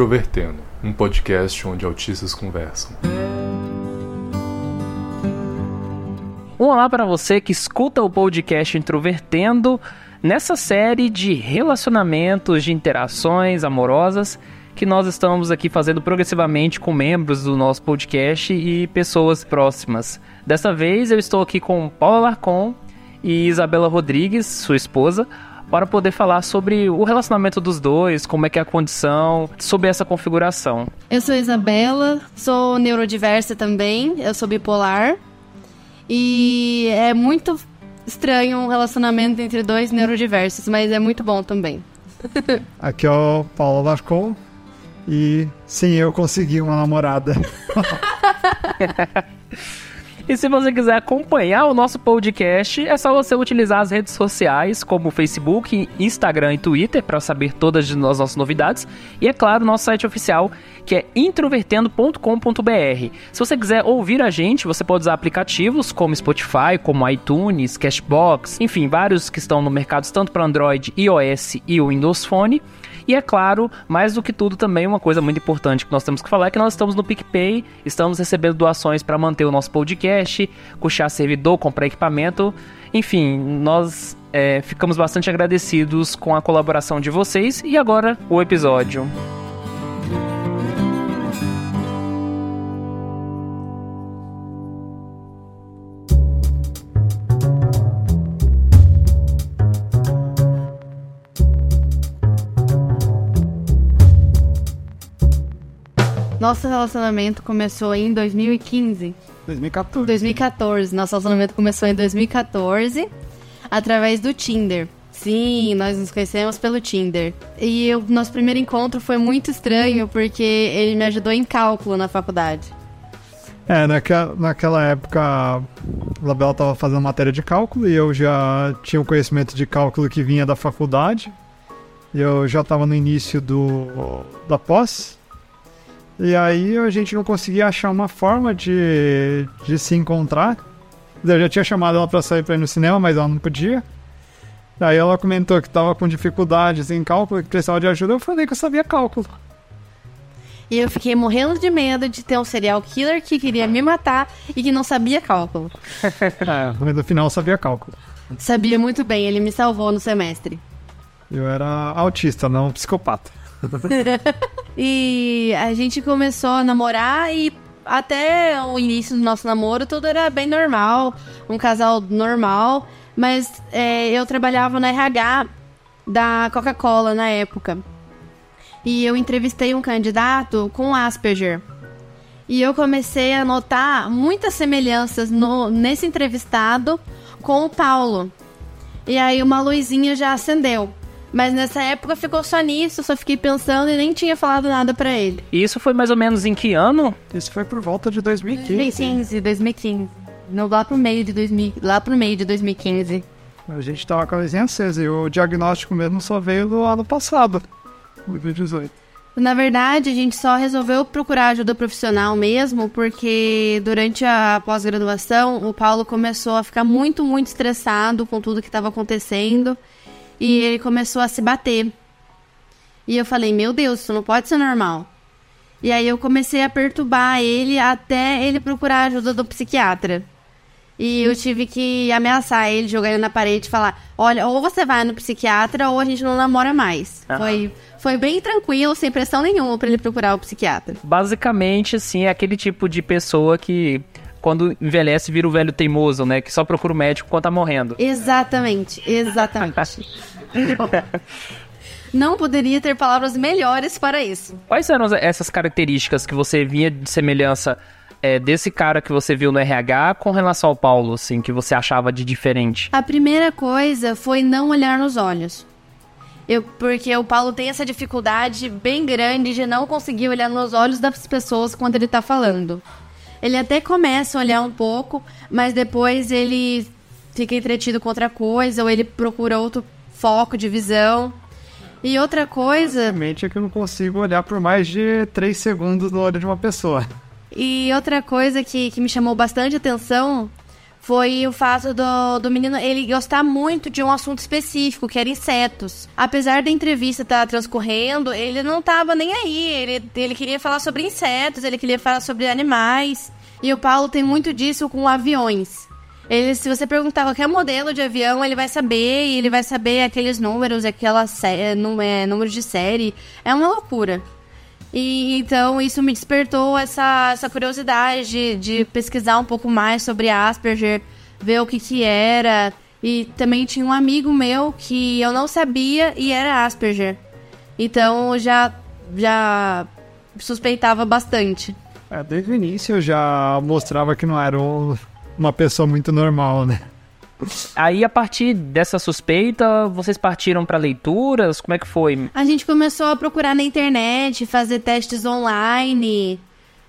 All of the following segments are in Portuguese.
Introvertendo, um podcast onde autistas conversam. Olá para você que escuta o podcast Introvertendo nessa série de relacionamentos, de interações amorosas que nós estamos aqui fazendo progressivamente com membros do nosso podcast e pessoas próximas. Dessa vez eu estou aqui com Paula Larcon e Isabela Rodrigues, sua esposa, para poder falar sobre o relacionamento dos dois, como é que é a condição, sobre essa configuração. Eu sou Isabela, sou neurodiversa também, eu sou bipolar. E é muito estranho um relacionamento entre dois neurodiversos, mas é muito bom também. Aqui é o Paulo Lascon e sim, eu consegui uma namorada. E se você quiser acompanhar o nosso podcast, é só você utilizar as redes sociais como Facebook, Instagram e Twitter para saber todas as nossas novidades. E é claro, nosso site oficial que é introvertendo.com.br. Se você quiser ouvir a gente, você pode usar aplicativos como Spotify, como iTunes, Cashbox, enfim, vários que estão no mercado tanto para Android, iOS e Windows Phone. E é claro, mais do que tudo também uma coisa muito importante que nós temos que falar é que nós estamos no PicPay, estamos recebendo doações para manter o nosso podcast, custear servidor, comprar equipamento, enfim, nós é, ficamos bastante agradecidos com a colaboração de vocês e agora o episódio. Nosso relacionamento começou em 2015. 2014. 2014. Nosso relacionamento começou em 2014 através do Tinder. Sim, nós nos conhecemos pelo Tinder. E o nosso primeiro encontro foi muito estranho porque ele me ajudou em cálculo na faculdade. É, naquela, naquela época a Labela estava fazendo matéria de cálculo e eu já tinha um conhecimento de cálculo que vinha da faculdade. Eu já estava no início do, da pós. E aí a gente não conseguia achar uma forma de, de se encontrar. Eu já tinha chamado ela para sair para ir no cinema, mas ela não podia. Daí ela comentou que estava com dificuldades em cálculo, que precisava de ajuda. Eu falei que eu sabia cálculo. E eu fiquei morrendo de medo de ter um serial killer que queria me matar e que não sabia cálculo. é, mas no final eu sabia cálculo. Sabia muito bem, ele me salvou no semestre. Eu era autista, não psicopata. e a gente começou a namorar e até o início do nosso namoro tudo era bem normal, um casal normal, mas é, eu trabalhava na RH da Coca-Cola na época. E eu entrevistei um candidato com Asperger. E eu comecei a notar muitas semelhanças no, nesse entrevistado com o Paulo. E aí uma luzinha já acendeu. Mas nessa época ficou só nisso, só fiquei pensando e nem tinha falado nada para ele. E isso foi mais ou menos em que ano? Isso foi por volta de 2015. 2015, 2015. No, lá pro meio de 2000, lá pro meio de 2015. A gente tava com a luzinha acesa e o diagnóstico mesmo só veio no ano passado, 2018. Na verdade, a gente só resolveu procurar ajuda profissional mesmo, porque durante a pós-graduação o Paulo começou a ficar muito, muito estressado com tudo que estava acontecendo e ele começou a se bater. E eu falei, meu Deus, isso não pode ser normal. E aí eu comecei a perturbar ele até ele procurar a ajuda do psiquiatra. E eu tive que ameaçar ele, jogar ele na parede e falar: olha, ou você vai no psiquiatra ou a gente não namora mais. Foi, foi bem tranquilo, sem pressão nenhuma para ele procurar o psiquiatra. Basicamente, assim, é aquele tipo de pessoa que quando envelhece vira o velho teimoso, né? Que só procura o médico quando tá morrendo. Exatamente, exatamente. Não poderia ter palavras melhores para isso. Quais eram essas características que você via de semelhança é, desse cara que você viu no RH com relação ao Paulo, assim, que você achava de diferente? A primeira coisa foi não olhar nos olhos. Eu, porque o Paulo tem essa dificuldade bem grande de não conseguir olhar nos olhos das pessoas quando ele tá falando. Ele até começa a olhar um pouco, mas depois ele fica entretido com outra coisa, ou ele procura outro foco de visão. E outra coisa. Basicamente é que eu não consigo olhar por mais de 3 segundos no olho de uma pessoa. E outra coisa que, que me chamou bastante atenção foi o fato do, do menino ele gostar muito de um assunto específico, que era insetos. Apesar da entrevista estar tá transcorrendo, ele não tava nem aí. Ele, ele queria falar sobre insetos, ele queria falar sobre animais. E o Paulo tem muito disso com aviões. Ele, se você perguntar qualquer modelo de avião, ele vai saber, e ele vai saber aqueles números, aquela sé não é, número de série. É uma loucura. E então isso me despertou essa, essa curiosidade de, de pesquisar um pouco mais sobre Asperger, ver o que que era. E também tinha um amigo meu que eu não sabia e era Asperger. Então já já suspeitava bastante. É, desde o início eu já mostrava que não era uma pessoa muito normal, né? Aí, a partir dessa suspeita, vocês partiram para leituras? Como é que foi? A gente começou a procurar na internet, fazer testes online.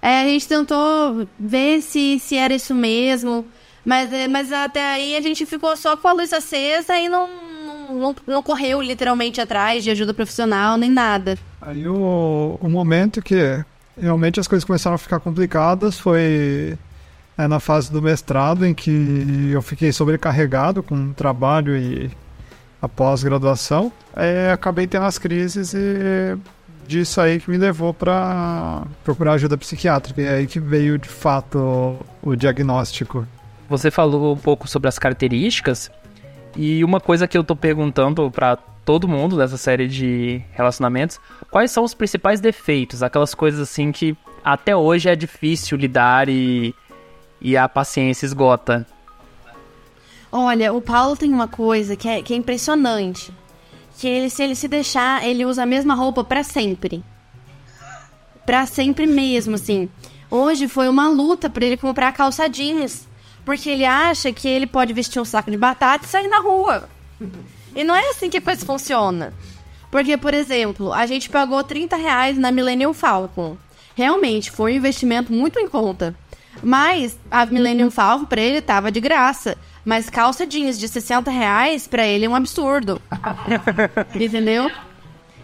É, a gente tentou ver se, se era isso mesmo. Mas, é, mas até aí a gente ficou só com a luz acesa e não, não, não correu literalmente atrás de ajuda profissional nem nada. Aí o, o momento que realmente as coisas começaram a ficar complicadas foi é, na fase do mestrado, em que eu fiquei sobrecarregado com trabalho e a pós-graduação. É, acabei tendo as crises e disso aí que me levou para procurar ajuda psiquiátrica. E é aí que veio de fato o diagnóstico. Você falou um pouco sobre as características e uma coisa que eu tô perguntando para todo mundo dessa série de relacionamentos, quais são os principais defeitos, aquelas coisas assim que até hoje é difícil lidar e e a paciência esgota. Olha, o Paulo tem uma coisa que é, que é impressionante. Que ele, se ele se deixar, ele usa a mesma roupa para sempre. Pra sempre mesmo, assim. Hoje foi uma luta para ele comprar calça jeans. Porque ele acha que ele pode vestir um saco de batata e sair na rua. E não é assim que a coisa funciona. Porque, por exemplo, a gente pagou 30 reais na Millennium Falcon. Realmente, foi um investimento muito em conta. Mas a Millennium Falcon pra ele tava de graça. Mas calça jeans de 60 reais pra ele é um absurdo. Entendeu?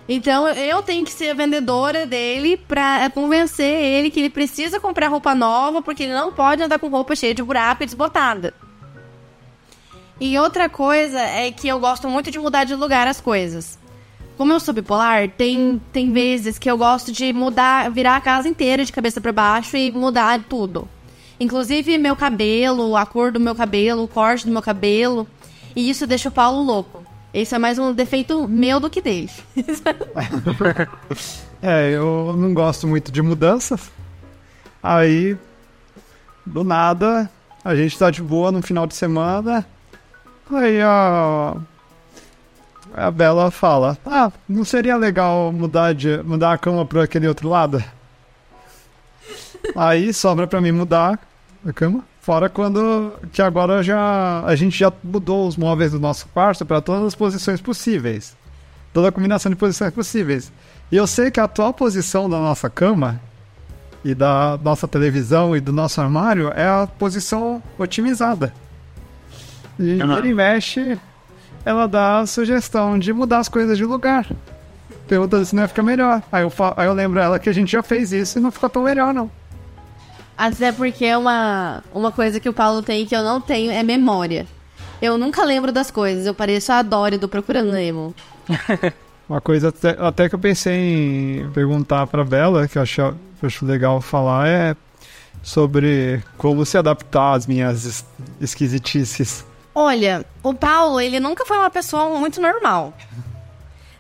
Então eu tenho que ser a vendedora dele pra convencer ele que ele precisa comprar roupa nova porque ele não pode andar com roupa cheia de buraco e desbotada. E outra coisa é que eu gosto muito de mudar de lugar as coisas. Como eu sou bipolar, tem, tem vezes que eu gosto de mudar, virar a casa inteira de cabeça para baixo e mudar tudo. Inclusive meu cabelo, a cor do meu cabelo, o corte do meu cabelo. E isso deixa o Paulo louco. Esse é mais um defeito meu do que dele. é, eu não gosto muito de mudanças. Aí, do nada, a gente tá de boa no final de semana. Aí a. A Bela fala: Ah, não seria legal mudar, de, mudar a cama para aquele outro lado? Aí sobra para mim mudar a cama. Fora quando que agora já a gente já mudou os móveis do nosso quarto para todas as posições possíveis. Toda a combinação de posições possíveis. E eu sei que a atual posição da nossa cama e da nossa televisão e do nosso armário é a posição otimizada. E uhum. ele mexe, ela dá a sugestão de mudar as coisas de lugar. Pergunta se não ia ficar melhor. Aí eu, aí eu lembro ela que a gente já fez isso e não ficou tão melhor, não. Até porque é uma, uma coisa que o Paulo tem que eu não tenho é memória. Eu nunca lembro das coisas, eu pareço a Dory do Procurando Nemo. uma coisa até, até, que eu pensei em perguntar pra Bela, que eu acho, eu acho legal falar, é sobre como se adaptar às minhas es esquisitices. Olha, o Paulo, ele nunca foi uma pessoa muito normal.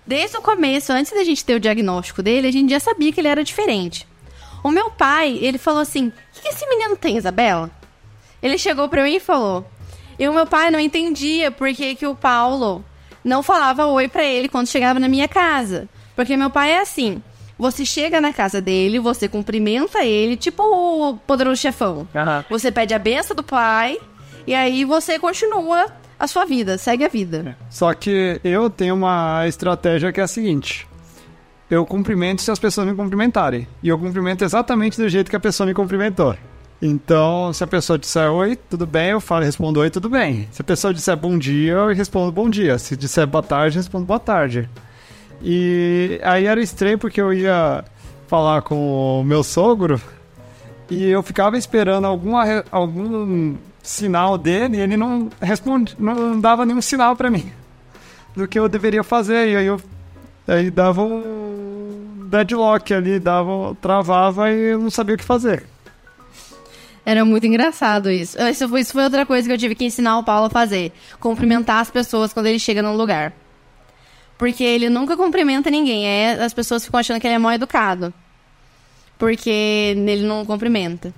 Desde o começo, antes da gente ter o diagnóstico dele, a gente já sabia que ele era diferente. O meu pai, ele falou assim: esse menino tem, Isabela? Ele chegou pra mim e falou. E o meu pai não entendia por que, que o Paulo não falava oi pra ele quando chegava na minha casa. Porque meu pai é assim: você chega na casa dele, você cumprimenta ele, tipo o poderoso chefão. Uhum. Você pede a benção do pai e aí você continua a sua vida, segue a vida. Só que eu tenho uma estratégia que é a seguinte: eu cumprimento se as pessoas me cumprimentarem. E eu cumprimento exatamente do jeito que a pessoa me cumprimentou. Então, se a pessoa disser oi, tudo bem, eu falo, respondo oi, tudo bem. Se a pessoa disser bom dia, eu respondo bom dia. Se disser boa tarde, eu respondo boa tarde. E aí era estranho porque eu ia falar com o meu sogro e eu ficava esperando alguma, algum sinal dele, ele não responde, não dava nenhum sinal para mim do que eu deveria fazer. E aí eu aí dava um deadlock ali, dava, travava e eu não sabia o que fazer. Era muito engraçado isso. Isso foi, isso foi outra coisa que eu tive que ensinar o Paulo a fazer. Cumprimentar as pessoas quando ele chega num lugar. Porque ele nunca cumprimenta ninguém. É, as pessoas ficam achando que ele é mal educado. Porque ele não cumprimenta.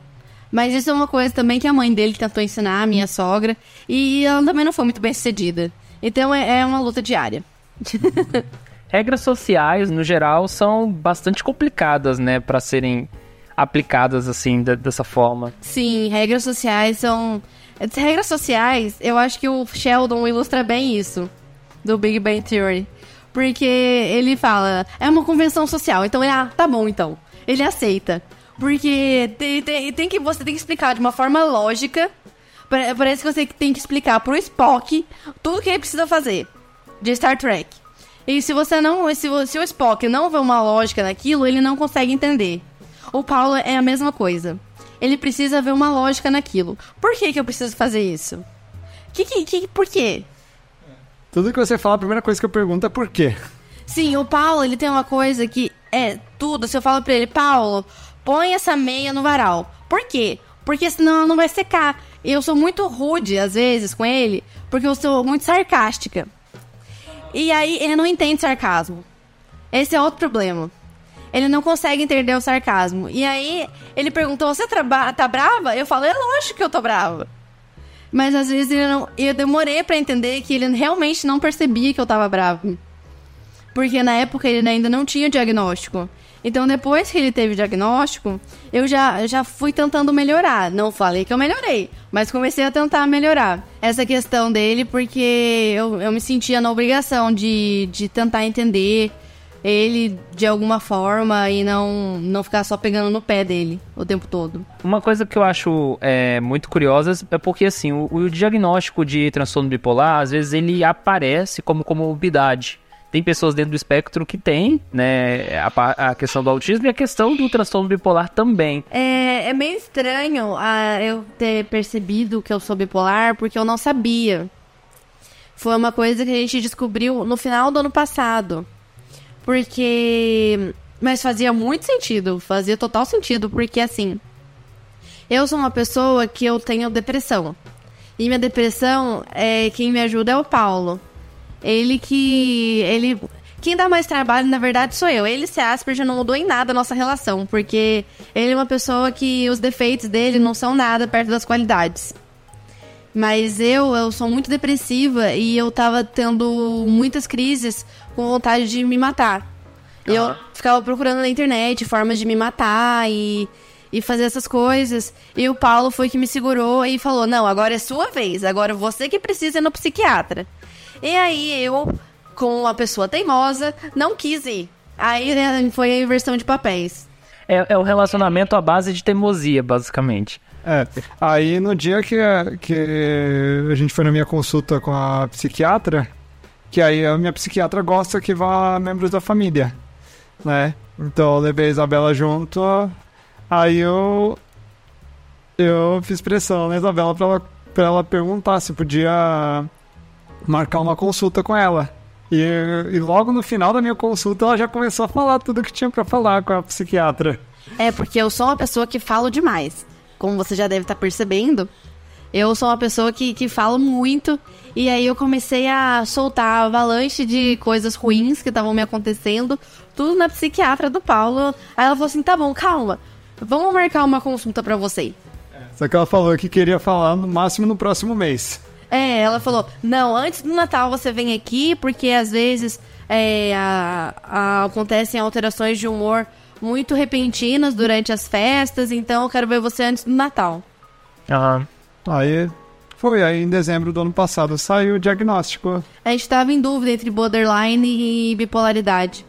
Mas isso é uma coisa também que a mãe dele tentou ensinar, a minha sogra. E ela também não foi muito bem sucedida. Então é, é uma luta diária. Regras sociais, no geral, são bastante complicadas, né, para serem aplicadas assim, de, dessa forma. Sim, regras sociais são. Regras sociais, eu acho que o Sheldon ilustra bem isso, do Big Bang Theory. Porque ele fala, é uma convenção social, então ele, ah, tá bom então. Ele aceita. Porque tem, tem, tem que, você tem que explicar de uma forma lógica. Parece que você tem que explicar pro Spock tudo que ele precisa fazer de Star Trek. E se você não. Se, se o Spock não vê uma lógica naquilo, ele não consegue entender. O Paulo é a mesma coisa. Ele precisa ver uma lógica naquilo. Por que, que eu preciso fazer isso? Que, que, que, por quê? Tudo que você fala, a primeira coisa que eu pergunto é por quê. Sim, o Paulo, ele tem uma coisa que é tudo. Se eu falo pra ele, Paulo, põe essa meia no varal. Por quê? Porque senão ela não vai secar. Eu sou muito rude, às vezes, com ele, porque eu sou muito sarcástica. E aí ele não entende sarcasmo. Esse é outro problema. Ele não consegue entender o sarcasmo. E aí ele perguntou: Você tá brava? Eu falei: É lógico que eu tô brava. Mas às vezes ele não, eu demorei para entender que ele realmente não percebia que eu tava brava. Porque na época ele ainda não tinha diagnóstico. Então depois que ele teve o diagnóstico, eu já, já fui tentando melhorar. Não falei que eu melhorei, mas comecei a tentar melhorar essa questão dele porque eu, eu me sentia na obrigação de, de tentar entender ele de alguma forma e não, não ficar só pegando no pé dele o tempo todo. Uma coisa que eu acho é, muito curiosa é porque assim, o, o diagnóstico de transtorno bipolar, às vezes ele aparece como comorbidade. Tem pessoas dentro do espectro que tem, né, a, a, questão do autismo e a questão do transtorno bipolar também. É, é meio estranho uh, eu ter percebido que eu sou bipolar porque eu não sabia. Foi uma coisa que a gente descobriu no final do ano passado. Porque. Mas fazia muito sentido, fazia total sentido, porque assim. Eu sou uma pessoa que eu tenho depressão. E minha depressão, é quem me ajuda é o Paulo. Ele que. Ele. Quem dá mais trabalho, na verdade, sou eu. Ele se Asperger não mudou em nada a nossa relação, porque ele é uma pessoa que os defeitos dele não são nada perto das qualidades. Mas eu, eu sou muito depressiva e eu tava tendo muitas crises com vontade de me matar. Uhum. Eu ficava procurando na internet formas de me matar e, e fazer essas coisas. E o Paulo foi que me segurou e falou: Não, agora é sua vez, agora você que precisa ir no psiquiatra. E aí eu, com uma pessoa teimosa, não quis ir. Aí né, foi a inversão de papéis. É, é o relacionamento à base de teimosia, basicamente. É, aí no dia que, que a gente foi na minha consulta com a psiquiatra, que aí a minha psiquiatra gosta que vá membros da família, né? Então eu levei a Isabela junto, aí eu eu fiz pressão na Isabela pra ela, pra ela perguntar se podia marcar uma consulta com ela. E, e logo no final da minha consulta ela já começou a falar tudo que tinha para falar com a psiquiatra. É, porque eu sou uma pessoa que falo demais como você já deve estar tá percebendo, eu sou uma pessoa que, que falo muito. E aí eu comecei a soltar avalanche de coisas ruins que estavam me acontecendo. Tudo na psiquiatra do Paulo. Aí ela falou assim: tá bom, calma. Vamos marcar uma consulta para você. Só que ela falou que queria falar no máximo no próximo mês. É, ela falou: não, antes do Natal você vem aqui, porque às vezes é, a, a, acontecem alterações de humor muito repentinas durante as festas, então eu quero ver você antes do Natal. Aham. Aí foi, aí em dezembro do ano passado saiu o diagnóstico. A gente estava em dúvida entre borderline e bipolaridade.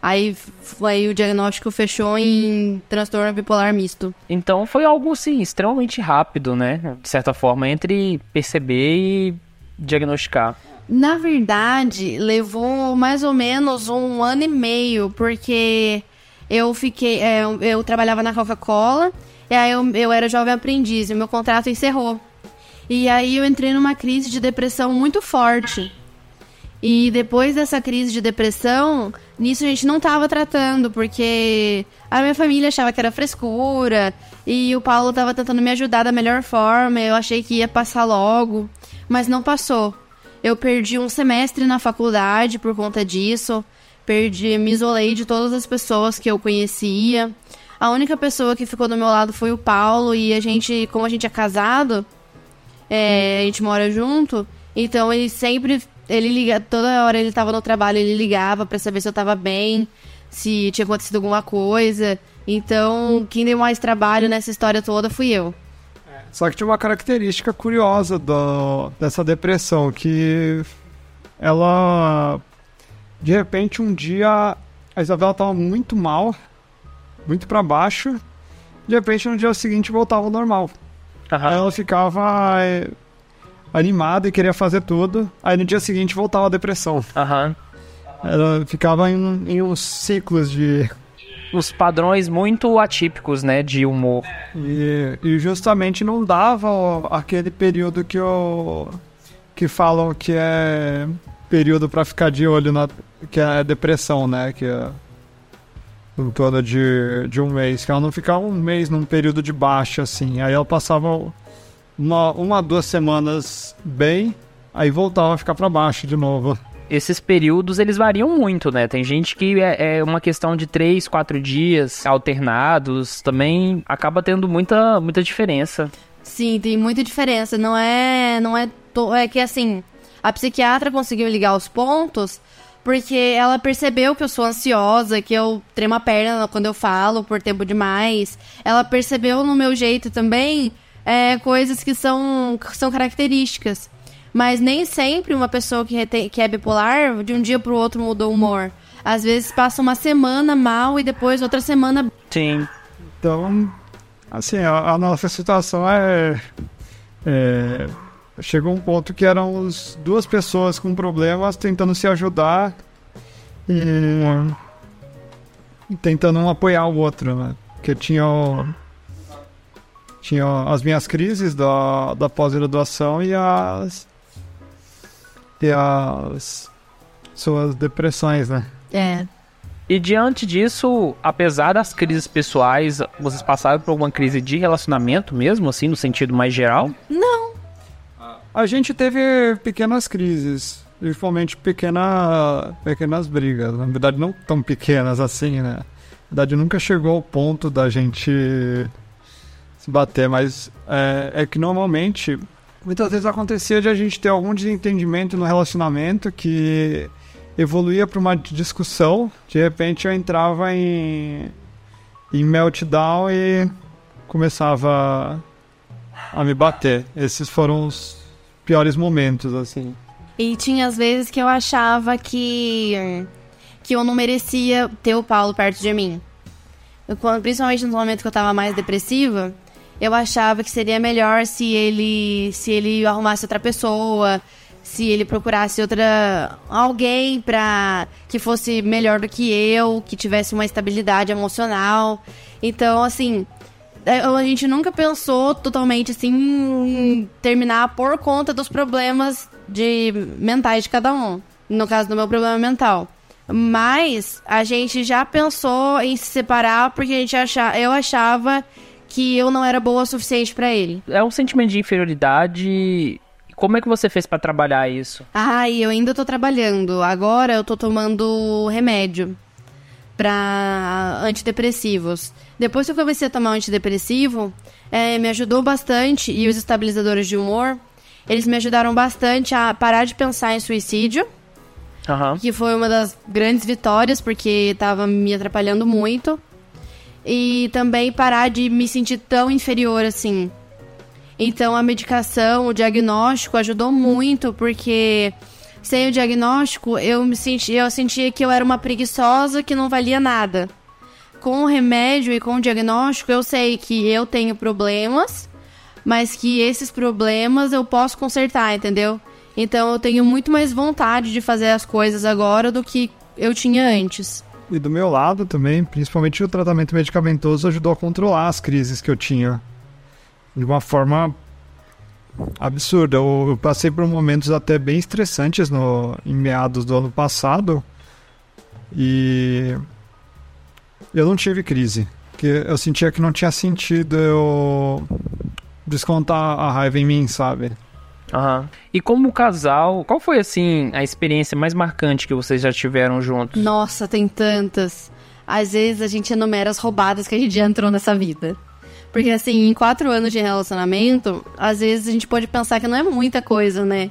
Aí, aí o diagnóstico fechou em transtorno bipolar misto. Então foi algo assim extremamente rápido, né? De certa forma, entre perceber e diagnosticar. Na verdade, levou mais ou menos um ano e meio, porque eu fiquei. É, eu trabalhava na Coca-Cola, e aí eu, eu era jovem aprendiz, e meu contrato encerrou. E aí eu entrei numa crise de depressão muito forte. E depois dessa crise de depressão, nisso a gente não tava tratando, porque a minha família achava que era frescura, e o Paulo tava tentando me ajudar da melhor forma, eu achei que ia passar logo, mas não passou. Eu perdi um semestre na faculdade por conta disso, perdi, me isolei de todas as pessoas que eu conhecia. A única pessoa que ficou do meu lado foi o Paulo, e a gente, como a gente é casado, é, a gente mora junto, então ele sempre ele liga, toda hora ele tava no trabalho, ele ligava para saber se eu tava bem, se tinha acontecido alguma coisa. Então, quem deu mais trabalho nessa história toda fui eu. Só que tinha uma característica curiosa do, dessa depressão, que ela. De repente, um dia a Isabela tava muito mal, muito para baixo. De repente, no dia seguinte, voltava ao normal. Aí ela ficava animada e queria fazer tudo. Aí no dia seguinte voltava a depressão. Aham. Ela ficava em, em uns ciclos de. Os padrões muito atípicos, né, de humor. E, e justamente não dava aquele período que eu. que falam que é período pra ficar de olho na. que é depressão, né? Que é. Em torno de, de um mês. Que ela não ficava um mês num período de baixa, assim. Aí ela passava uma, uma duas semanas bem, aí voltava a ficar pra baixo de novo. Esses períodos, eles variam muito, né? Tem gente que é, é uma questão de três, quatro dias alternados. Também acaba tendo muita, muita diferença. Sim, tem muita diferença. Não é. Não é. to- É que assim, a psiquiatra conseguiu ligar os pontos porque ela percebeu que eu sou ansiosa, que eu tremo a perna quando eu falo por tempo demais. Ela percebeu no meu jeito também é, coisas que são, que são características. Mas nem sempre uma pessoa que, rete- que é bipolar, de um dia pro outro mudou o humor. Às vezes passa uma semana mal e depois outra semana Sim. Então, assim, a, a nossa situação é, é. Chegou um ponto que eram os- duas pessoas com problemas tentando se ajudar e, e tentando um apoiar o outro, né? Porque tinha, o- tinha as minhas crises da, da pós-graduação e as. e as suas depressões, né? é, E diante disso, apesar das crises pessoais, vocês passaram por alguma crise de relacionamento mesmo, assim, no sentido mais geral? não. A gente teve pequenas crises, principalmente pequena, pequenas brigas. Na verdade, não tão pequenas assim, né? Na verdade, nunca chegou ao ponto da gente bater, mas é, é que normalmente, muitas vezes acontecia de a gente ter algum desentendimento no relacionamento que evoluía para uma discussão. De repente, eu entrava em, em meltdown e começava a me bater. Esses foram os piores momentos, assim. E tinha às vezes que eu achava que que eu não merecia ter o Paulo perto de mim. Eu, principalmente no momento que eu tava mais depressiva, eu achava que seria melhor se ele se ele arrumasse outra pessoa, se ele procurasse outra alguém pra que fosse melhor do que eu, que tivesse uma estabilidade emocional. Então, assim, é, a gente nunca pensou totalmente assim em terminar por conta dos problemas de mentais de cada um. No caso do meu problema mental. Mas a gente já pensou em se separar porque a gente acha, eu achava que eu não era boa o suficiente pra ele. É um sentimento de inferioridade. Como é que você fez pra trabalhar isso? Ah, eu ainda tô trabalhando. Agora eu tô tomando remédio pra antidepressivos. Depois que eu comecei a tomar um antidepressivo, é, me ajudou bastante. E os estabilizadores de humor, eles me ajudaram bastante a parar de pensar em suicídio, Aham. que foi uma das grandes vitórias, porque tava me atrapalhando muito. E também parar de me sentir tão inferior assim. Então a medicação, o diagnóstico ajudou muito, porque sem o diagnóstico eu me senti, eu sentia que eu era uma preguiçosa que não valia nada. Com o remédio e com o diagnóstico, eu sei que eu tenho problemas, mas que esses problemas eu posso consertar, entendeu? Então eu tenho muito mais vontade de fazer as coisas agora do que eu tinha antes. E do meu lado também, principalmente o tratamento medicamentoso ajudou a controlar as crises que eu tinha. De uma forma absurda. Eu, passei por momentos até bem estressantes no, em meados do ano passado e eu não tive crise. Porque eu sentia que não tinha sentido eu descontar a raiva em mim, sabe? Aham. E como casal, qual foi assim a experiência mais marcante que vocês já tiveram juntos? Nossa, tem tantas. Às vezes a gente enumera as roubadas que a gente já entrou nessa vida. Porque assim, em quatro anos de relacionamento, às vezes a gente pode pensar que não é muita coisa, né?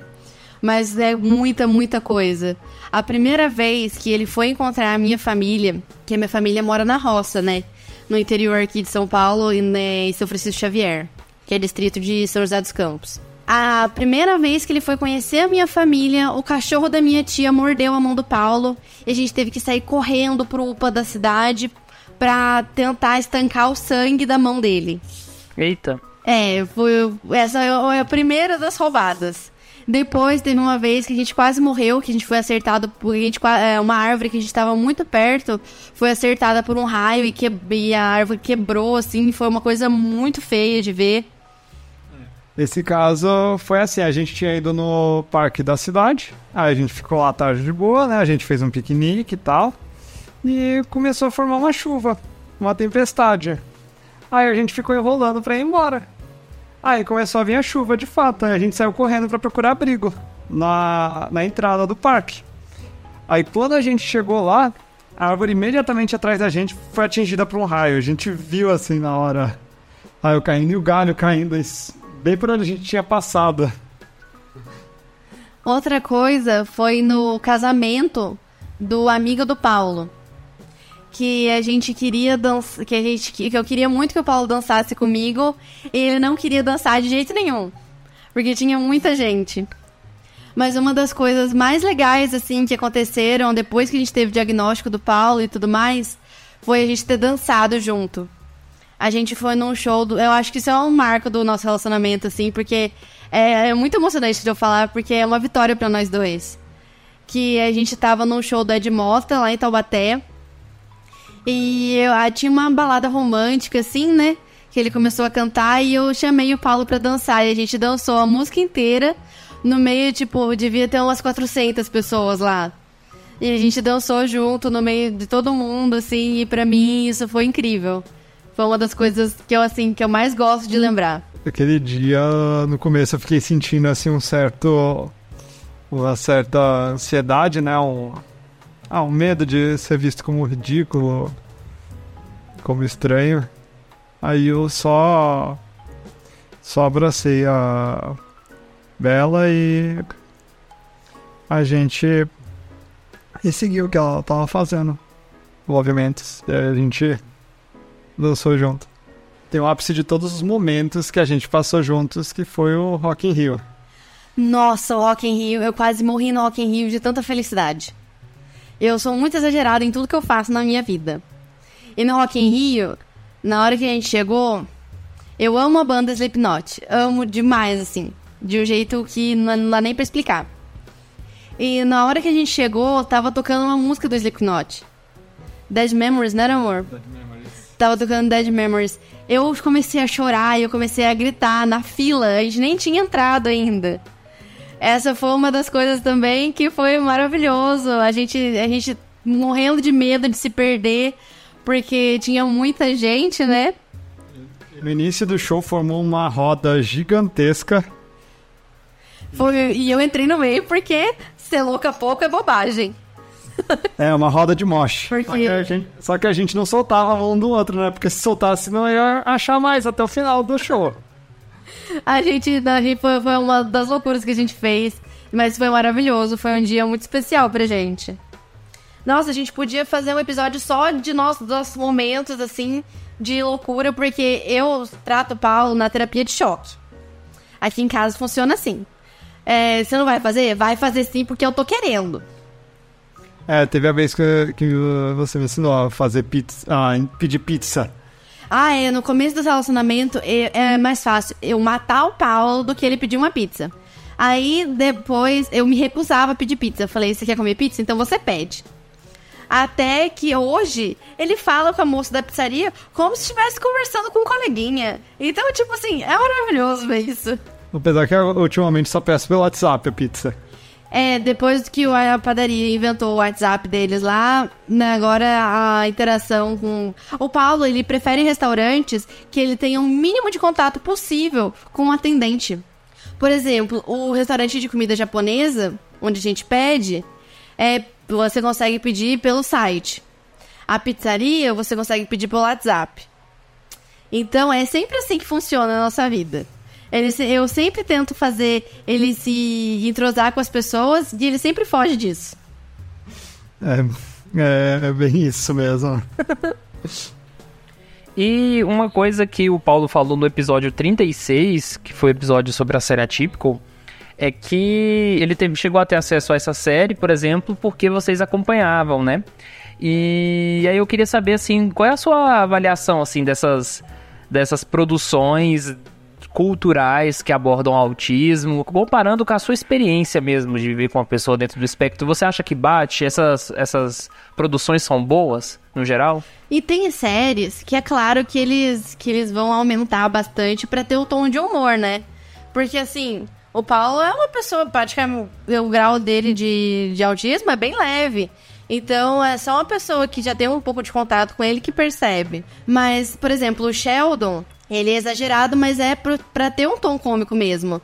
Mas é muita, muita coisa. A primeira vez que ele foi encontrar a minha família, que a minha família mora na roça, né? No interior aqui de São Paulo e né, em São Francisco Xavier, que é distrito de São José dos Campos. A primeira vez que ele foi conhecer a minha família, o cachorro da minha tia mordeu a mão do Paulo e a gente teve que sair correndo pro UPA da cidade pra tentar estancar o sangue da mão dele. Eita. É, foi, essa é a primeira das roubadas. Depois teve uma vez que a gente quase morreu, que a gente foi acertado por a gente, qua- é, uma árvore que a gente estava muito perto, foi acertada por um raio e, que, e a árvore quebrou, assim, foi uma coisa muito feia de ver. Esse caso foi assim, a gente tinha ido no parque da cidade, aí a gente ficou lá à tarde de boa, né? A gente fez um piquenique e tal. E começou a formar uma chuva, uma tempestade. Aí a gente ficou enrolando pra ir embora. Aí começou a vir a chuva de fato, aí a gente saiu correndo pra procurar abrigo na, na entrada do parque. Aí quando a gente chegou lá, a árvore imediatamente atrás da gente foi atingida por um raio. A gente viu assim na hora. Raio caindo e o galho caindo bem por onde a gente tinha passado. Outra coisa foi no casamento do amigo do Paulo. Que a gente queria dançar. Que, a gente, que eu queria muito que o Paulo dançasse comigo. E ele não queria dançar de jeito nenhum. Porque tinha muita gente. Mas uma das coisas mais legais, assim, que aconteceram depois que a gente teve o diagnóstico do Paulo e tudo mais, foi a gente ter dançado junto. A gente foi num show do. Eu acho que isso é um marco do nosso relacionamento, assim, porque é, é muito emocionante de eu falar, porque é uma vitória pra nós dois. Que a gente tava num show do Ed Mota, lá em Taubaté. E eu, ah, tinha uma balada romântica, assim, né? Que ele começou a cantar e eu chamei o Paulo pra dançar. E a gente dançou a música inteira. No meio, tipo, devia ter umas 400 pessoas lá. E a gente dançou junto no meio de todo mundo, assim, e pra mim isso foi incrível. Foi uma das coisas que eu, assim, que eu mais gosto de lembrar. Aquele dia, no começo, eu fiquei sentindo assim um certo. uma certa ansiedade, né? Um, ah, um medo de ser visto como ridículo, como estranho. Aí eu só. só abracei a Bela e. a gente. e seguiu o que ela tava fazendo. Obviamente, a gente dançou junto. Tem o ápice de todos os momentos que a gente passou juntos, que foi o Rock in Rio. Nossa, o Rock in Rio, eu quase morri no Rock in Rio de tanta felicidade. Eu sou muito exagerada em tudo que eu faço na minha vida. E no Rock in Rio, na hora que a gente chegou, eu amo a banda Slipknot. Amo demais, assim. De um jeito que não, não dá nem pra explicar. E na hora que a gente chegou, tava tocando uma música do Slipknot. Dead Memories, não era, amor? Tava tocando Dead Memories. Eu comecei a chorar e eu comecei a gritar na fila. A gente nem tinha entrado ainda. Essa foi uma das coisas também que foi maravilhoso. A gente, a gente morrendo de medo de se perder, porque tinha muita gente, né? No início do show formou uma roda gigantesca. Foi, e eu entrei no meio porque ser louca pouco é bobagem. É, uma roda de mosh. Por Só que, a gente, só que a gente não soltava a mão do outro, né? Porque se soltasse, não ia achar mais até o final do show. A gente, a gente foi, foi uma das loucuras que a gente fez, mas foi maravilhoso. Foi um dia muito especial pra gente. Nossa, a gente podia fazer um episódio só de nossos, nossos momentos, assim, de loucura, porque eu trato o Paulo na terapia de choque. Aqui em casa funciona assim. É, você não vai fazer? Vai fazer sim, porque eu tô querendo. É, teve a vez que, que você me ensinou a fazer pizza, a pedir pizza. Ah, é, no começo do relacionamento é, é mais fácil eu matar o Paulo do que ele pedir uma pizza. Aí depois eu me recusava a pedir pizza. Eu falei, você quer comer pizza? Então você pede. Até que hoje ele fala com a moça da pizzaria como se estivesse conversando com um coleguinha. Então, tipo assim, é maravilhoso ver isso. Apesar que eu, ultimamente só peço pelo WhatsApp a pizza. É, depois que a padaria inventou o WhatsApp deles lá, né, agora a interação com. O Paulo, ele prefere restaurantes que ele tenha o mínimo de contato possível com o atendente. Por exemplo, o restaurante de comida japonesa, onde a gente pede, é, você consegue pedir pelo site. A pizzaria, você consegue pedir pelo WhatsApp. Então é sempre assim que funciona a nossa vida. Ele eu sempre tento fazer ele se entrosar com as pessoas e ele sempre foge disso. É, é, é bem isso mesmo. E uma coisa que o Paulo falou no episódio 36, que foi o episódio sobre a série Atypical, é que ele teve, chegou a ter acesso a essa série, por exemplo, porque vocês acompanhavam, né? E aí eu queria saber, assim, qual é a sua avaliação, assim, dessas, dessas produções culturais que abordam autismo, comparando com a sua experiência mesmo de viver com uma pessoa dentro do espectro, você acha que bate? Essas, essas produções são boas, no geral? E tem séries que é claro que eles, que eles vão aumentar bastante pra ter o tom de humor, né? Porque assim, o Paulo é uma pessoa, praticamente, o grau dele de, de autismo é bem leve. Então é só uma pessoa que já tem um pouco de contato com ele que percebe. Mas, por exemplo, o Sheldon, ele é exagerado, mas é pra ter um tom cômico mesmo.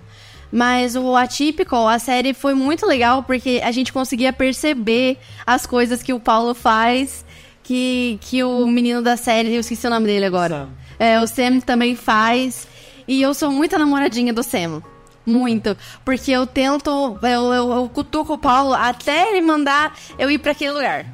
Mas o Atypical, a série foi muito legal porque a gente conseguia perceber as coisas que o Paulo faz, que, que o menino da série, eu esqueci o nome dele agora. É, o Sam também faz. E eu sou muito a namoradinha do Sam. Muito. Porque eu tento, eu, eu, eu cutuco o Paulo até ele mandar eu ir pra aquele lugar.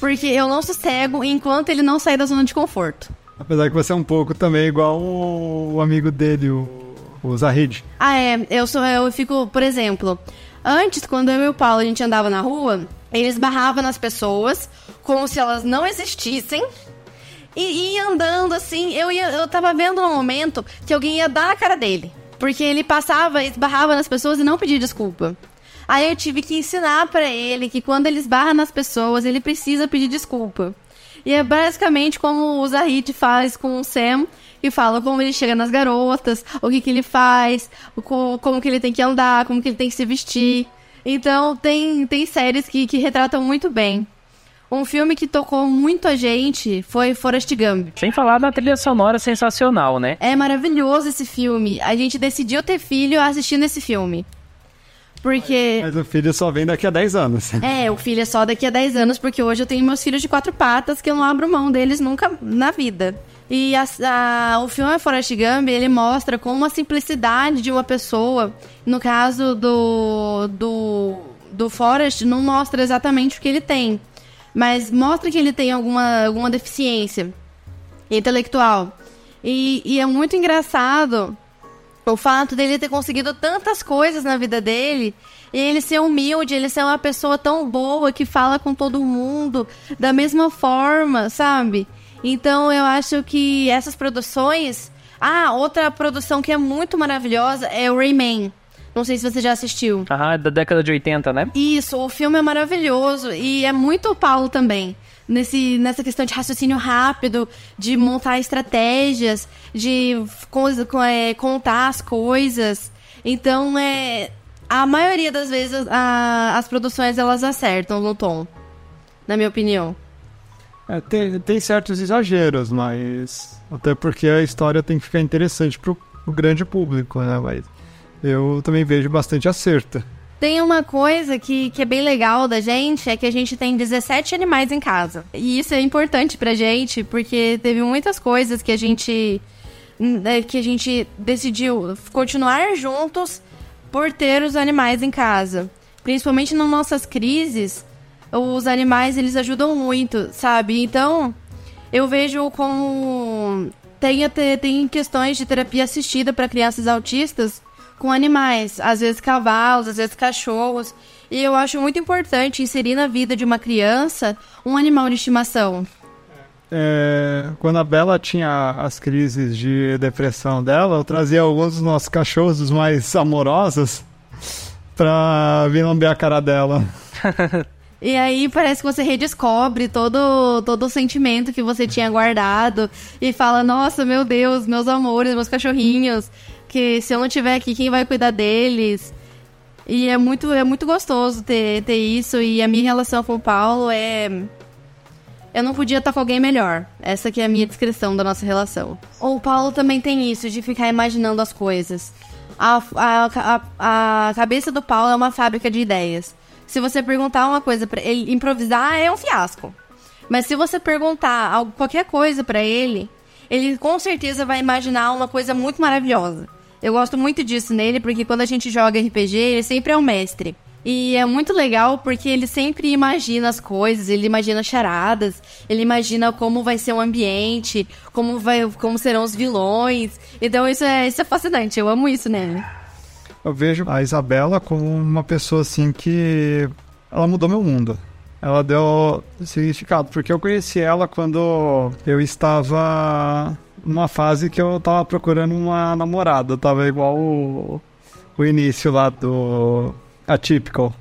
Porque eu não sossego enquanto ele não sair da zona de conforto. Apesar que você é um pouco também igual o, amigo dele, o, o Zahid. Ah, é. Eu sou. Eu fico, por exemplo, antes, quando eu e o Paulo a gente andava na rua, ele esbarrava nas pessoas como se elas não existissem. E ia andando assim, eu, ia, eu tava vendo no momento que alguém ia dar a cara dele. Porque ele passava, esbarrava nas pessoas e não pedia desculpa. Aí eu tive que ensinar pra ele que quando ele esbarra nas pessoas, ele precisa pedir desculpa. E é basicamente como o Zahid faz com o Sam, e fala como ele chega nas garotas, o que, que ele faz, o co- como que ele tem que andar, como que ele tem que se vestir. Então tem, tem séries que, que retratam muito bem. Um filme que tocou muito a gente foi Forrest Gump. Sem falar da trilha sonora sensacional, né? É maravilhoso esse filme. A gente decidiu ter filho assistindo esse filme. Porque. Mas o filho só vem daqui a 10 anos. É, o filho é só daqui a 10 anos, porque hoje eu tenho meus filhos de quatro patas que eu não abro mão deles nunca na vida. E a- a- o filme Forrest Gump, ele mostra como a simplicidade de uma pessoa, no caso do, do, do Forrest, não mostra exatamente o que ele tem, mas mostra que ele tem alguma, alguma deficiência intelectual. E, e é muito engraçado o fato dele ter conseguido tantas coisas na vida dele e ele ser humilde, ele ser uma pessoa tão boa que fala com todo mundo da mesma forma, sabe? Então eu acho que essas produções. Ah, outra produção que é muito maravilhosa é o Rayman. Não sei se você já assistiu. Ah, da década de 80, né? Isso, o filme é maravilhoso e é muito Paulo também. Nesse, nessa questão de raciocínio rápido, de montar estratégias, de coisa, co- é, contar as coisas. Então, é, a maioria das vezes a- as produções elas acertam no tom, na minha opinião. É, tem, tem certos exageros, mas. Até porque a história tem que ficar interessante pro, pro grande público, né? Mas eu também vejo bastante acerto. Tem uma coisa que, que é bem legal da gente, é que a gente tem 17 animais em casa. E isso é importante pra gente, porque teve muitas coisas que a gente né, que a gente decidiu continuar juntos por ter os animais em casa. Principalmente nas nossas crises, os animais eles ajudam muito, sabe? Então, eu vejo como tem tem questões de terapia assistida para crianças autistas com animais, às vezes cavalos, às vezes cachorros. E eu acho muito importante inserir na vida de uma criança um animal de estimação. É, quando a Bela tinha as crises de depressão dela, eu trazia alguns dos nossos cachorros os mais amorosos pra vir lamber a cara dela. E aí parece que você redescobre todo, todo o sentimento que você tinha guardado. E fala, nossa, meu Deus, meus amores, meus cachorrinhos. Que se eu não tiver aqui, quem vai cuidar deles? E é muito, é muito gostoso ter, ter isso. E a minha relação com o Paulo é. Eu não podia estar com alguém melhor. Essa que é a minha descrição da nossa relação. O Paulo também tem isso, de ficar imaginando as coisas. A, a, a, a cabeça do Paulo é uma fábrica de ideias. Se você perguntar uma coisa para ele, improvisar é um fiasco. Mas se você perguntar qualquer coisa para ele, ele com certeza vai imaginar uma coisa muito maravilhosa. Eu gosto muito disso nele, porque quando a gente joga RPG, ele sempre é o mestre. E é muito legal porque ele sempre imagina as coisas, ele imagina charadas, ele imagina como vai ser o ambiente, como, vai, como serão os vilões. Então isso é, isso é fascinante, eu amo isso nele. Eu vejo a Isabela como uma pessoa assim que ela mudou meu mundo. Ela deu significado, porque eu conheci ela quando eu estava numa fase que eu estava procurando uma namorada. Tava igual o, o início lá do Atypical.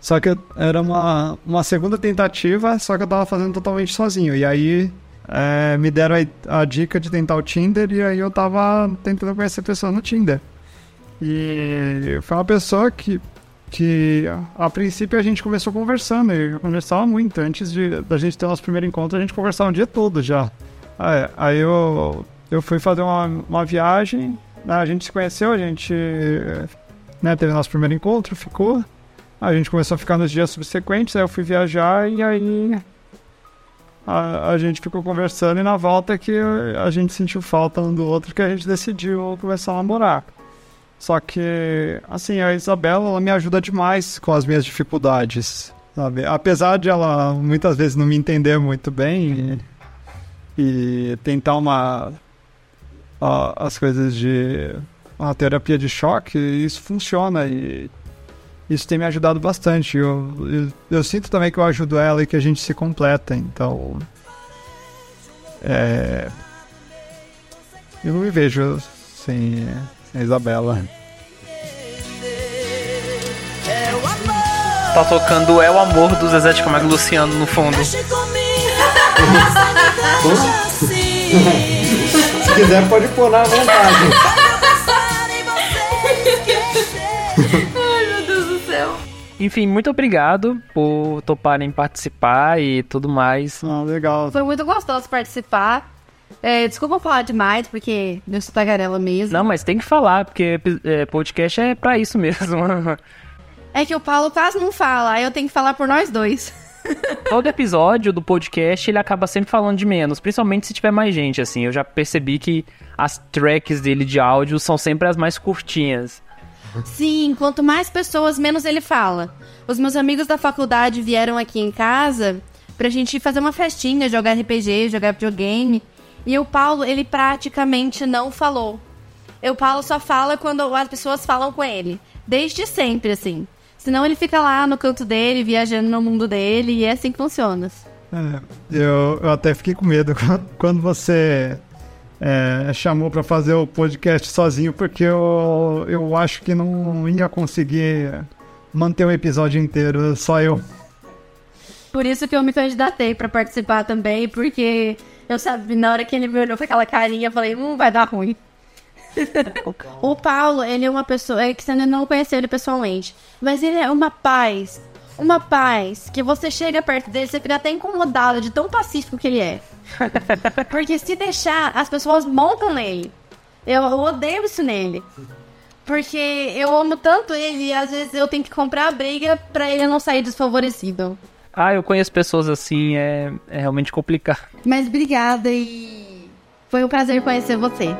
Só que era uma, uma segunda tentativa, só que eu tava fazendo totalmente sozinho. E aí é, me deram a, a, dica de tentar o Tinder e aí eu tava tentando conhecer pessoas no Tinder. E foi uma pessoa que, que a, princípio a gente começou conversando, e conversava muito. Antes de, da gente ter o nosso primeiro encontro, a gente conversava o dia todo já. Aí, aí eu, eu fui fazer uma, uma viagem, né, a gente se conheceu, a gente né, teve nosso primeiro encontro, ficou. A gente começou a ficar nos dias subsequentes, aí eu fui viajar e aí a, a gente ficou conversando e na volta que a gente sentiu falta um do outro que a gente decidiu começar a namorar. Só que, assim, a Isabela, ela me ajuda demais com as minhas dificuldades, sabe? Apesar de ela muitas vezes não me entender muito bem e, tentar uma... A, as coisas de... Uma terapia de choque, isso funciona e isso tem me ajudado bastante. Eu, eu, eu, sinto também que eu ajudo ela e que a gente se completa, então. É. Eu não me vejo sem, a Isabela. Tá tocando É o Amor do Zezé de Camargo Luciano no fundo. Se quiser, pode pôr na vontade. Ai, meu Deus do céu. Enfim, muito obrigado por toparem participar e tudo mais. Ah, legal. Foi muito gostoso participar. É, desculpa falar demais, porque eu sou tagarela mesmo. Não, mas tem que falar, porque é, podcast é pra isso mesmo. é que o Paulo quase não fala, aí eu tenho que falar por nós dois. Todo episódio do podcast ele acaba sempre falando de menos, principalmente se tiver mais gente, assim. Eu já percebi que as tracks dele de áudio são sempre as mais curtinhas. Sim, quanto mais pessoas, menos ele fala. Os meus amigos da faculdade vieram aqui em casa pra gente fazer uma festinha, jogar RPG, jogar videogame. E o Paulo, ele praticamente não falou. O Paulo só fala quando as pessoas falam com ele. Desde sempre, assim. Senão ele fica lá no canto dele, viajando no mundo dele, e é assim que funciona. É, eu, eu até fiquei com medo quando você é, chamou para fazer o podcast sozinho, porque eu, eu acho que não ia conseguir manter o episódio inteiro, só eu. Por isso que eu me candidatei para participar também, porque eu sabia, na hora que ele me olhou com aquela carinha, eu falei, hum, vai dar ruim. o Paulo, ele é uma pessoa é que você não conheceu ele pessoalmente, mas ele é uma paz, uma paz que você chega perto dele, você fica até incomodado de tão pacífico que ele é. Porque se deixar, as pessoas montam nele. Eu, eu odeio isso nele. Porque eu amo tanto ele e às vezes eu tenho que comprar a briga pra ele não sair desfavorecido. Ah, eu conheço pessoas assim, é, é realmente complicado. Mas obrigada e foi um prazer conhecer você.